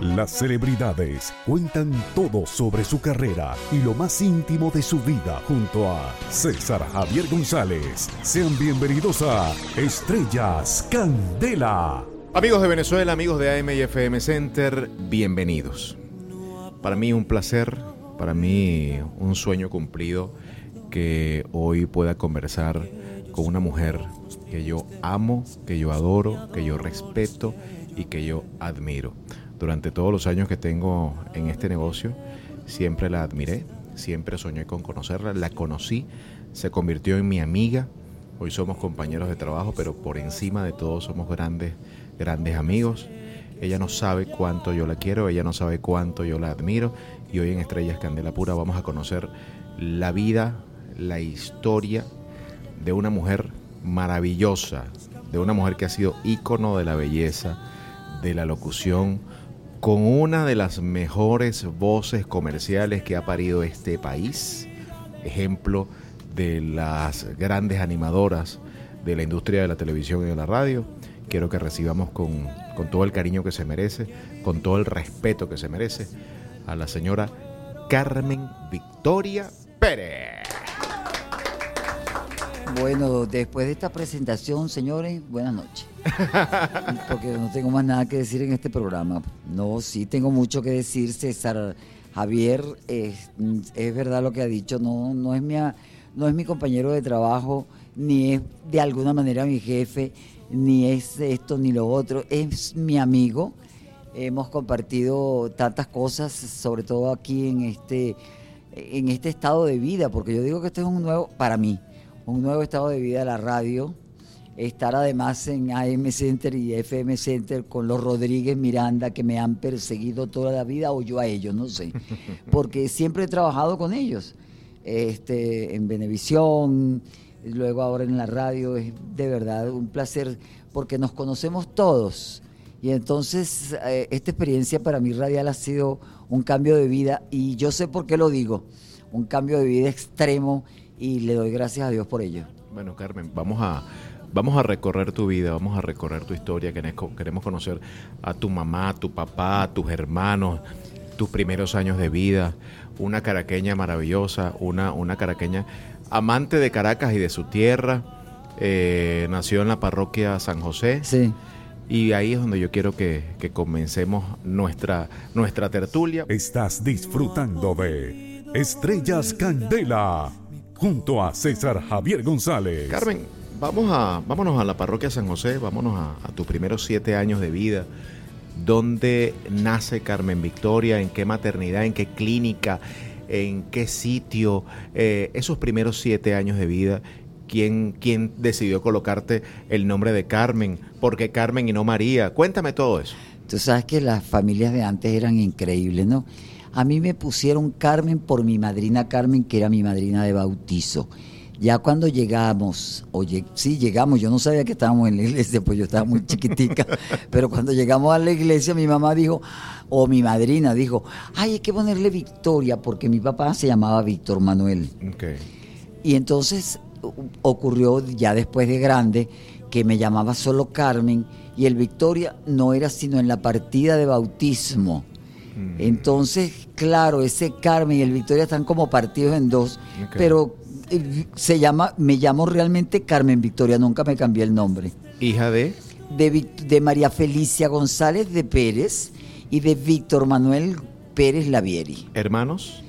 Las celebridades cuentan todo sobre su carrera y lo más íntimo de su vida junto a César Javier González. Sean bienvenidos a Estrellas Candela. Amigos de Venezuela, amigos de AM y FM Center, bienvenidos. Para mí un placer, para mí un sueño cumplido que hoy pueda conversar con una mujer que yo amo, que yo adoro, que yo respeto y que yo admiro. Durante todos los años que tengo en este negocio, siempre la admiré, siempre soñé con conocerla, la conocí, se convirtió en mi amiga, hoy somos compañeros de trabajo, pero por encima de todo somos grandes, grandes amigos. Ella no sabe cuánto yo la quiero, ella no sabe cuánto yo la admiro y hoy en Estrellas Candela Pura vamos a conocer la vida, la historia de una mujer maravillosa, de una mujer que ha sido ícono de la belleza, de la locución, con una de las mejores voces comerciales que ha parido este país, ejemplo de las grandes animadoras de la industria de la televisión y de la radio. Quiero que recibamos con, con todo el cariño que se merece, con todo el respeto que se merece, a la señora Carmen Victoria Pérez. Bueno, después de esta presentación, señores, buenas noches. Porque no tengo más nada que decir en este programa. No, sí tengo mucho que decir, César. Javier, es, es verdad lo que ha dicho, no, no, es mi, no es mi compañero de trabajo, ni es de alguna manera mi jefe, ni es esto ni lo otro, es mi amigo. Hemos compartido tantas cosas, sobre todo aquí en este, en este estado de vida, porque yo digo que este es un nuevo, para mí, un nuevo estado de vida de la radio estar además en AM Center y FM Center con los Rodríguez Miranda que me han perseguido toda la vida o yo a ellos, no sé, porque siempre he trabajado con ellos, este, en Venevisión, luego ahora en la radio, es de verdad un placer porque nos conocemos todos. Y entonces eh, esta experiencia para mí radial ha sido un cambio de vida y yo sé por qué lo digo, un cambio de vida extremo y le doy gracias a Dios por ello. Bueno, Carmen, vamos a vamos a recorrer tu vida, vamos a recorrer tu historia, queremos conocer a tu mamá, a tu papá, a tus hermanos, tus primeros años de vida, una caraqueña maravillosa, una, una caraqueña amante de Caracas y de su tierra, eh, nació en la parroquia San José. Sí. Y ahí es donde yo quiero que, que comencemos nuestra, nuestra tertulia. Estás disfrutando de Estrellas Candela junto a César Javier González. Carmen, vamos a, vámonos a la parroquia San José, vámonos a, tus primeros siete años de vida. ¿Dónde nace Carmen Victoria? ¿En qué maternidad? ¿En qué clínica? ¿En qué sitio? Eh, esos primeros siete años de vida, ¿quién, ¿quién decidió colocarte el nombre de Carmen? ¿Por qué Carmen y no María? Cuéntame todo eso. Tú sabes que las familias de antes eran increíbles, ¿no? A mí me pusieron Carmen por mi madrina Carmen, que era mi madrina de bautizo. Ya cuando llegamos, oye, sí llegamos, yo no sabía que estábamos en la iglesia, pues yo estaba muy chiquitica, pero cuando llegamos a la iglesia mi mamá dijo, o mi madrina dijo, ay, hay que ponerle Victoria, porque mi papá se llamaba Víctor Manuel. Y entonces ocurrió ya después de grande que me llamaba solo Carmen y el Victoria no era sino en la partida de bautismo. Mm. Entonces, claro, ese Carmen y el Victoria están como partidos en dos, pero se llama, me llamo realmente Carmen Victoria, nunca me cambié el nombre. ¿Hija de? De, María Felicia González de Pérez y de Víctor Manuel Pérez Lavieri. ¿Hermanos?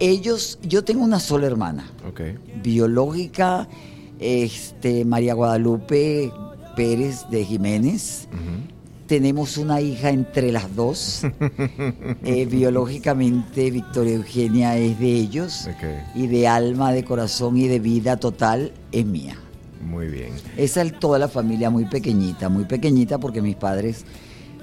Ellos, yo tengo una sola hermana. Biológica, este, María Guadalupe Pérez de Jiménez tenemos una hija entre las dos. Eh, biológicamente Victoria Eugenia es de ellos y de alma, de corazón y de vida total es mía. Muy bien. Esa es toda la familia muy pequeñita, muy pequeñita porque mis padres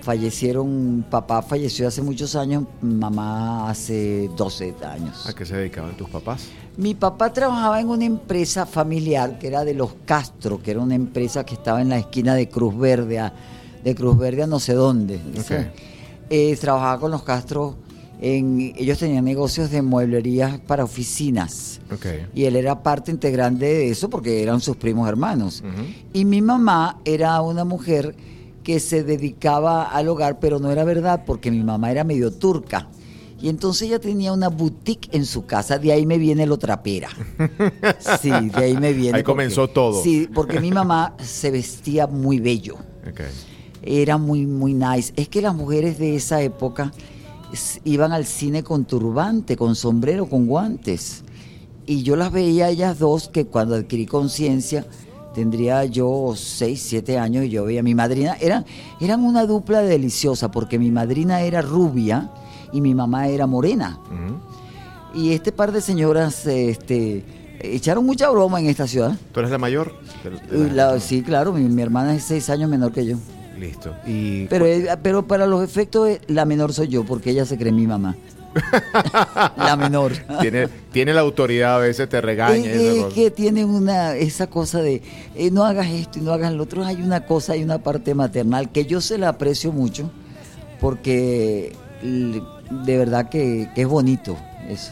fallecieron, papá falleció hace muchos años, mamá hace 12 años. ¿A qué se dedicaban tus papás? Mi papá trabajaba en una empresa familiar que era de los Castro, que era una empresa que estaba en la esquina de Cruz Verde, de Cruz Verde a no sé dónde. Eh, trabajaba con los Castro. En, ellos tenían negocios de mueblería para oficinas. Y él era parte integrante de eso porque eran sus primos hermanos. Y mi mamá era una mujer que se dedicaba al hogar, pero no era verdad porque mi mamá era medio turca. Y entonces ella tenía una boutique en su casa, de ahí me viene lo trapera. Sí, de ahí me viene. Ahí comenzó todo. Sí, porque mi mamá se vestía muy bello. Era muy, muy nice. Es que las mujeres de esa época iban al cine con turbante, con sombrero, con guantes. Y yo las veía ellas dos que cuando adquirí conciencia, tendría yo 6, 7 años y yo veía a mi madrina. Eran, eran una dupla deliciosa porque mi madrina era rubia y mi mamá era morena. Y este par de señoras este, echaron mucha broma en esta ciudad. ¿Tú eres la mayor? sí, claro, mi, hermana es 6 años menor que yo. Listo. pero, eh, pero para los efectos, eh, la menor soy yo, porque ella se cree mi mamá. la menor. Tiene, tiene la autoridad, a veces te regaña. Es, que tiene una, esa cosa de eh, no hagas esto y no hagas lo otro. Hay una cosa, hay una parte maternal que yo se la aprecio mucho porque de verdad que, es bonito eso.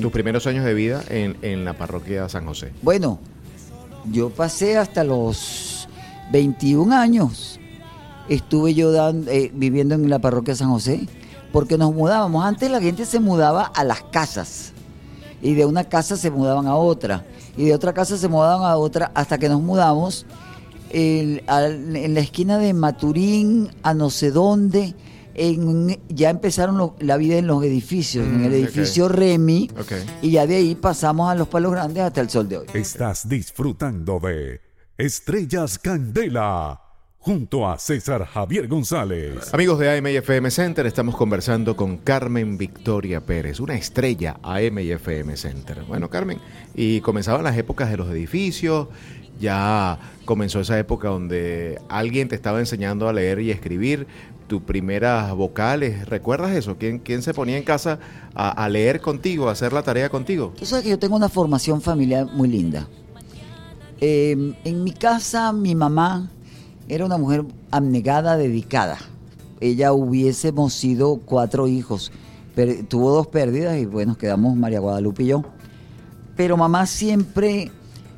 Tus primeros años de vida en, en la parroquia de San José. Bueno, yo pasé hasta los 21 años. Estuve yo eh, viviendo en la parroquia de San José porque nos mudábamos. Antes la gente se mudaba a las casas y de una casa se mudaban a otra y de otra casa se mudaban a otra hasta que nos mudamos en la esquina de Maturín a no sé dónde. En, ya empezaron la vida en los edificios, en el mm, edificio Remy, y ya de ahí pasamos a los palos grandes hasta el sol de hoy. Estás disfrutando de Estrellas Candela junto a César Javier González. Amigos de AM FM Center, estamos conversando con Carmen Victoria Pérez, una estrella AM FM Center. Bueno, Carmen, y comenzaban las épocas de los edificios, ya comenzó esa época donde alguien te estaba enseñando a leer y escribir, tus primeras vocales, ¿recuerdas eso? ¿Quién, quién se ponía en casa a, leer contigo, a hacer la tarea contigo? Tú sabes que yo tengo una formación familiar muy linda. Eh, en mi casa, mi mamá era una mujer abnegada, dedicada. Ella hubiésemos sido cuatro hijos. Pero, tuvo dos pérdidas y bueno, quedamos María Guadalupe y yo. Pero mamá siempre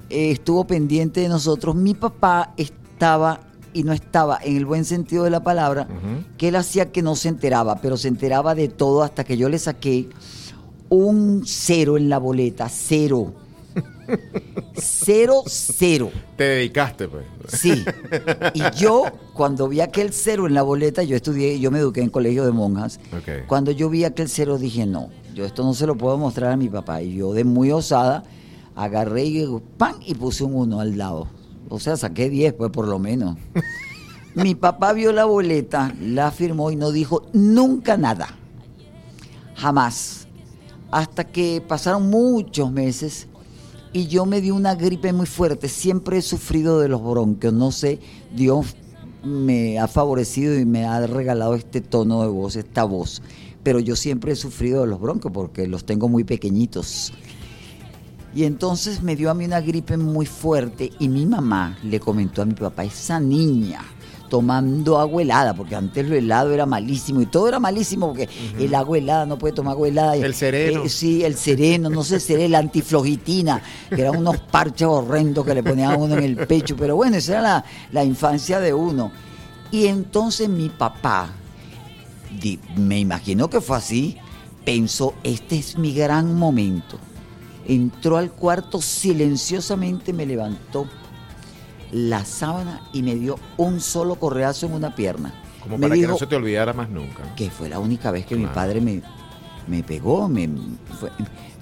eh, estuvo pendiente de nosotros. Mi papá estaba y no estaba en el buen sentido de la palabra, que él hacía que no se enteraba, pero se enteraba de todo hasta que yo le saqué un cero en la boleta, cero. Cero, cero. Te dedicaste, pues. Sí. Y yo, cuando vi aquel cero en la boleta, yo estudié, yo me eduqué en colegio de monjas. Cuando yo vi aquel cero, dije, no, yo esto no se lo puedo mostrar a mi papá. Y yo, de muy osada, agarré y ¡pam! y puse un uno al lado. O sea, saqué 10, pues por lo menos. mi papá vio la boleta, la firmó y no dijo nunca nada. Jamás. Hasta que pasaron muchos meses y yo me di una gripe muy fuerte. Siempre he sufrido de los bronquios. No sé, Dios me ha favorecido y me ha regalado este tono de voz, esta voz. Pero yo siempre he sufrido de los bronquios porque los tengo muy pequeñitos. Y entonces me dio a mí una gripe muy fuerte y mi mamá le comentó a mi papá, esa niña tomando agua helada, porque antes lo helado era malísimo y todo era malísimo porque el agua helada no puede tomar agua helada. El sereno. Eh, sí, el sereno, no sé, seré la antiflogitina, que eran unos parches horrendos que le ponían a uno en el pecho, pero bueno, esa era la, la infancia de uno. Y entonces mi papá, me imagino que fue así, pensó, este es mi gran momento. Entró al cuarto silenciosamente, me levantó la sábana y me dio un solo correazo en una pierna. Como para que no se te olvidara más nunca. Que fue la única vez que mi padre me, me pegó, me,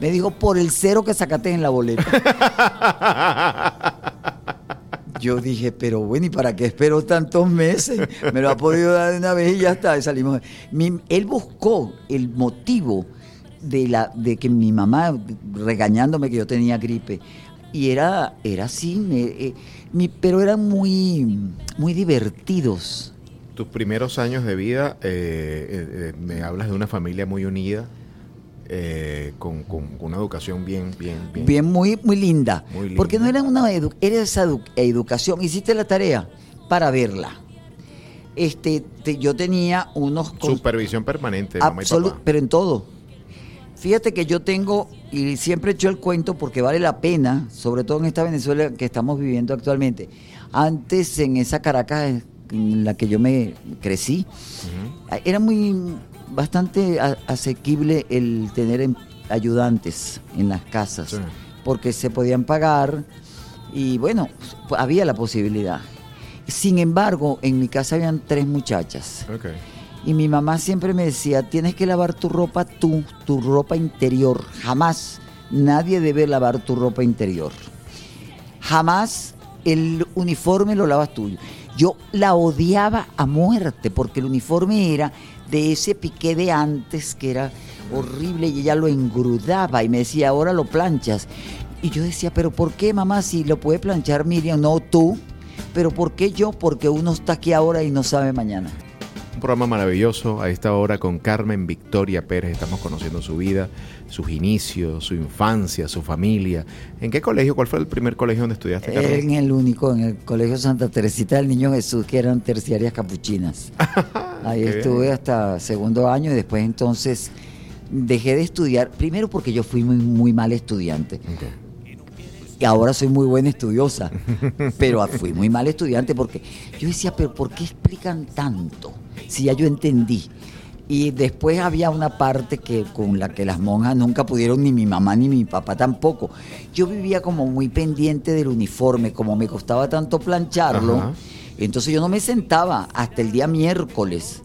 me dijo por el cero que sacaste en la boleta. Yo dije, pero bueno, ¿y para qué espero tantos meses? Me lo ha podido dar de una vez y ya está, salimos. él buscó el motivo de, la, de que mi mamá, regañándome que yo tenía gripe, y era, era así, eh, pero eran muy, muy divertidos. Tus primeros años de vida, eh, eh, me hablas de una familia muy unida, con, una educación bien, bien, bien. Bien, muy, muy linda. Porque no era una era esa educación. Hiciste la tarea para verla. Este, yo tenía unos... Supervisión permanente. pero en todo Fíjate que yo tengo, y siempre he hecho el cuento porque vale la pena, sobre todo en esta Venezuela que estamos viviendo actualmente. Antes en esa Caracas en la que yo me crecí, era muy bastante asequible el tener ayudantes en las casas, porque se podían pagar y bueno, había la posibilidad. Sin embargo, en mi casa habían tres muchachas. Y mi mamá siempre me decía, tienes que lavar tu ropa tú, tu ropa interior. Jamás nadie debe lavar tu ropa interior. Jamás el uniforme lo lavas tú. Yo la odiaba a muerte porque el uniforme era de ese piqué de antes que era horrible y ella lo engrudaba y me decía, ahora lo planchas. Y yo decía, pero ¿por qué mamá si lo puede planchar Miriam? No tú. Pero ¿por qué yo? Porque uno está aquí ahora y no sabe mañana. Un programa maravilloso a esta hora con Carmen Victoria Pérez. Estamos conociendo su vida, sus inicios, su infancia, su familia. ¿En qué colegio? ¿Cuál fue el primer colegio donde estudiaste, Carmen? En el único, en el Colegio Santa Teresita del Niño Jesús, que eran terciarias capuchinas. Ahí estuve hasta segundo año y después entonces dejé de estudiar. Primero porque yo fui muy, muy mal estudiante y ahora soy muy buena estudiosa, pero fui muy mal estudiante porque yo decía, pero ¿por qué explican tanto? Si ya yo entendí. Y después había una parte que con la que las monjas nunca pudieron, ni mi mamá ni mi papá tampoco. Yo vivía como muy pendiente del uniforme, como me costaba tanto plancharlo. Entonces yo no me sentaba hasta el día miércoles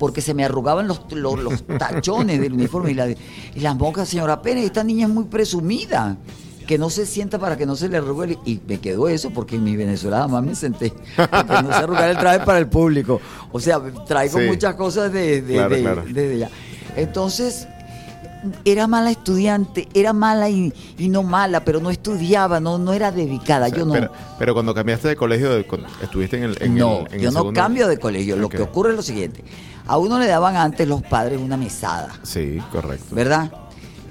porque se me arrugaban los, los, tachones del uniforme. Y, y las monjas, señora Pérez, esta niña es muy presumida que no se sienta para que no se le arrugue. Y me quedó eso porque en mi Venezuela más me senté. Porque no se arrugar el traje para el público. O sea, traigo muchas cosas de, de, allá. Entonces, era mala estudiante, era mala y, no mala, pero no estudiaba, no, no era dedicada. yo no. Pero, cuando cambiaste de colegio, estuviste en el. no, yo no cambio de colegio. Lo que ocurre es lo siguiente: a uno le daban antes los padres una mesada. Sí, correcto. ¿Verdad?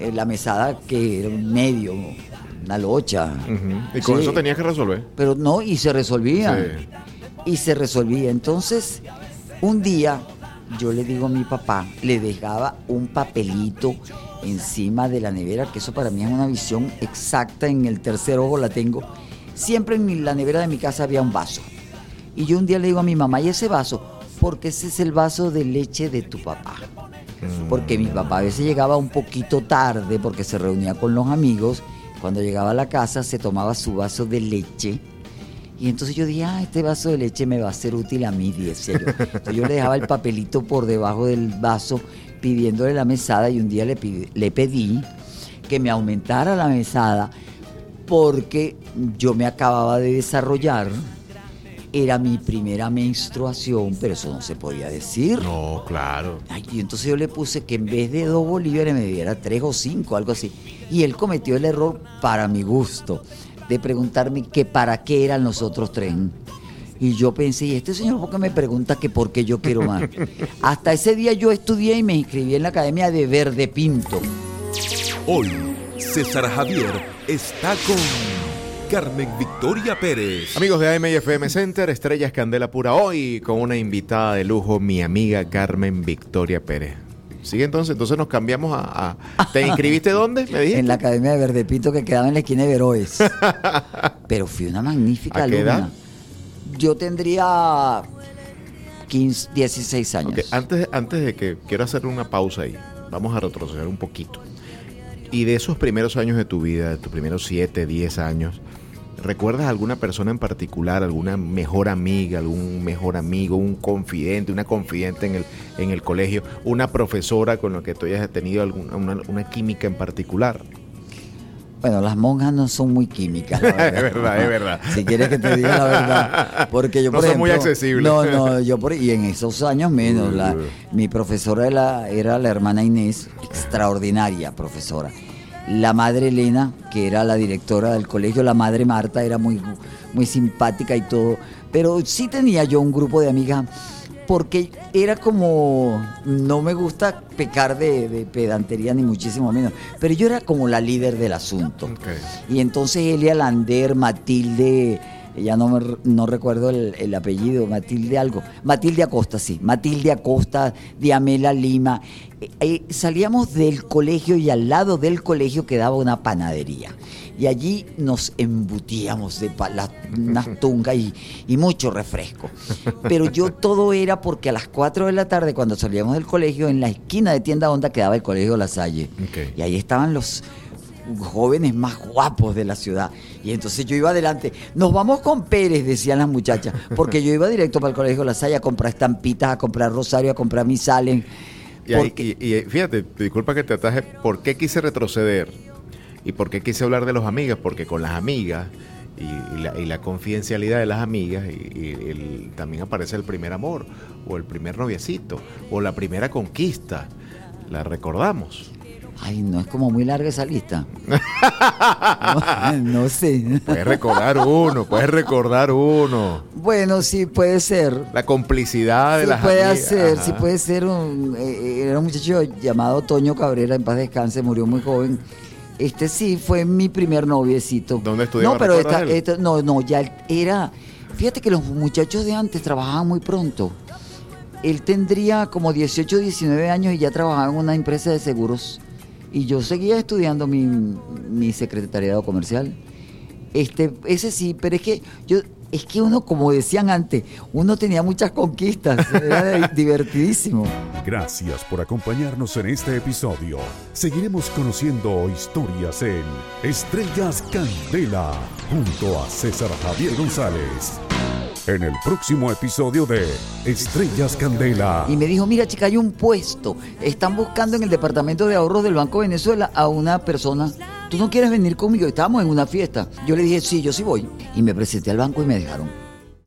Eh, la mesada que era un medio, una locha. Y con eso tenías que resolver. Pero no, y se resolvía. Y se resolvía. Entonces, un día yo le digo a mi papá, le dejaba un papelito encima de la nevera, que eso para mí es una visión exacta, en el tercer ojo la tengo. Siempre en la nevera de mi casa había un vaso. Y yo un día le digo a mi mamá, ¿y ese vaso? Porque ese es el vaso de leche de tu papá. Mm. Porque mi papá a veces llegaba un poquito tarde porque se reunía con los amigos cuando llegaba a la casa se tomaba su vaso de leche. Y entonces yo dije, ah, este vaso de leche me va a ser útil a mí, decía yo. Entonces yo le dejaba el papelito por debajo del vaso pidiéndole la mesada y un día le, le pedí que me aumentara la mesada porque yo me acababa de desarrollar era mi primera menstruación, pero eso no se podía decir. No, claro. y entonces yo le puse que en vez de dos bolívares me diera tres o cinco, algo así. Y él cometió el error, para mi gusto, de preguntarme que para qué eran los otros tres. Y yo pensé, ¿y este señor por qué me pregunta que por qué yo quiero más? Hasta ese día yo estudié y me inscribí en la Academia de Verde Pinto. Hoy, César Javier está con... Carmen Victoria Pérez. Amigos de AM FM Center, Estrellas Candela Pura, hoy con una invitada de lujo, mi amiga Carmen Victoria Pérez. Sigue entonces, entonces nos cambiamos a... ¿Te inscribiste dónde? ¿Me En la Academia de Verde Pinto que quedaba en la esquina de Veroes. Pero fui una magnífica alumna. Yo tendría 15, 16 años. Antes, antes de que quiero hacer una pausa ahí, vamos a retroceder un poquito. Y de esos primeros años de tu vida, de tus primeros 7, 10 años, ¿recuerdas alguna persona en particular, alguna mejor amiga, algún mejor amigo, un confidente, una confidente en el, en el colegio, una profesora con la que tú hayas tenido alguna, una, química en particular? Bueno, las monjas no son muy químicas. es verdad, es verdad. Si quieres que te diga la verdad. Porque yo, no son muy accesibles. No, no, yo por y en esos años menos. La, mi profesora era, era la hermana Inés, extraordinaria profesora la madre Elena, que era la directora del colegio, la madre Marta era muy, muy simpática y todo, pero sí tenía yo un grupo de amigas porque era como, no me gusta pecar de, pedantería ni muchísimo menos, pero yo era como la líder del asunto. Y entonces Elia Lander, Matilde, ya no, no recuerdo el, apellido, Matilde algo, Matilde Acosta, sí, Matilde Acosta, Diamela Lima, eh, eh, salíamos del colegio y al lado del colegio quedaba una panadería. y allí nos embutíamos de las unas tungas y, y mucho refresco. Pero yo todo era porque a las 4 de la tarde, cuando salíamos del colegio, en la esquina de Tienda Honda quedaba el colegio La Salle. Y ahí estaban los jóvenes más guapos de la ciudad. Y entonces yo iba adelante. Nos vamos con Pérez, decían las muchachas, porque yo iba directo para el colegio La Salle a comprar estampitas, a comprar rosario, a comprar misales. Y, ahí- Porque- y- y fíjate, disculpa que te ataje, ¿por qué quise retroceder? ¿Y por qué quise hablar de los amigas? Porque con las amigas y, y la, y la confidencialidad de las amigas, y, y el- también aparece el primer amor, o el primer noviecito, o la primera conquista. La recordamos. Ay, no es como muy larga esa lista. no, no sé. Puedes recordar uno, puedes recordar uno. Bueno, sí, puede ser. La complicidad de Sí las puede amigas. ser, sí puede ser. Un, eh, era un muchacho llamado Toño Cabrera, en paz descanse, murió muy joven. Este sí fue mi primer noviecito. ¿Dónde estudiaba? No, pero ¿Recuerdas esta, esta- no, no, ya era. Fíjate que los muchachos de antes trabajaban muy pronto. Él tendría como 18, 19 años y ya trabajaba en una empresa de seguros. Y yo seguía estudiando mi, mi secretariado comercial. Este, ese sí, pero es que yo, es que uno, como decían antes, uno tenía muchas conquistas, era divertidísimo. Gracias por acompañarnos en este episodio. Seguiremos conociendo historias en Estrellas Candela junto a César Javier González. En el próximo episodio de Estrellas Candela. Y me dijo, mira chica, hay un puesto, están buscando en el departamento de ahorros del Banco de Venezuela a una persona. ¿Tú no quieres venir conmigo? Estábamos en una fiesta. Yo le dije, sí, yo sí voy. Y me presenté al banco y me dejaron.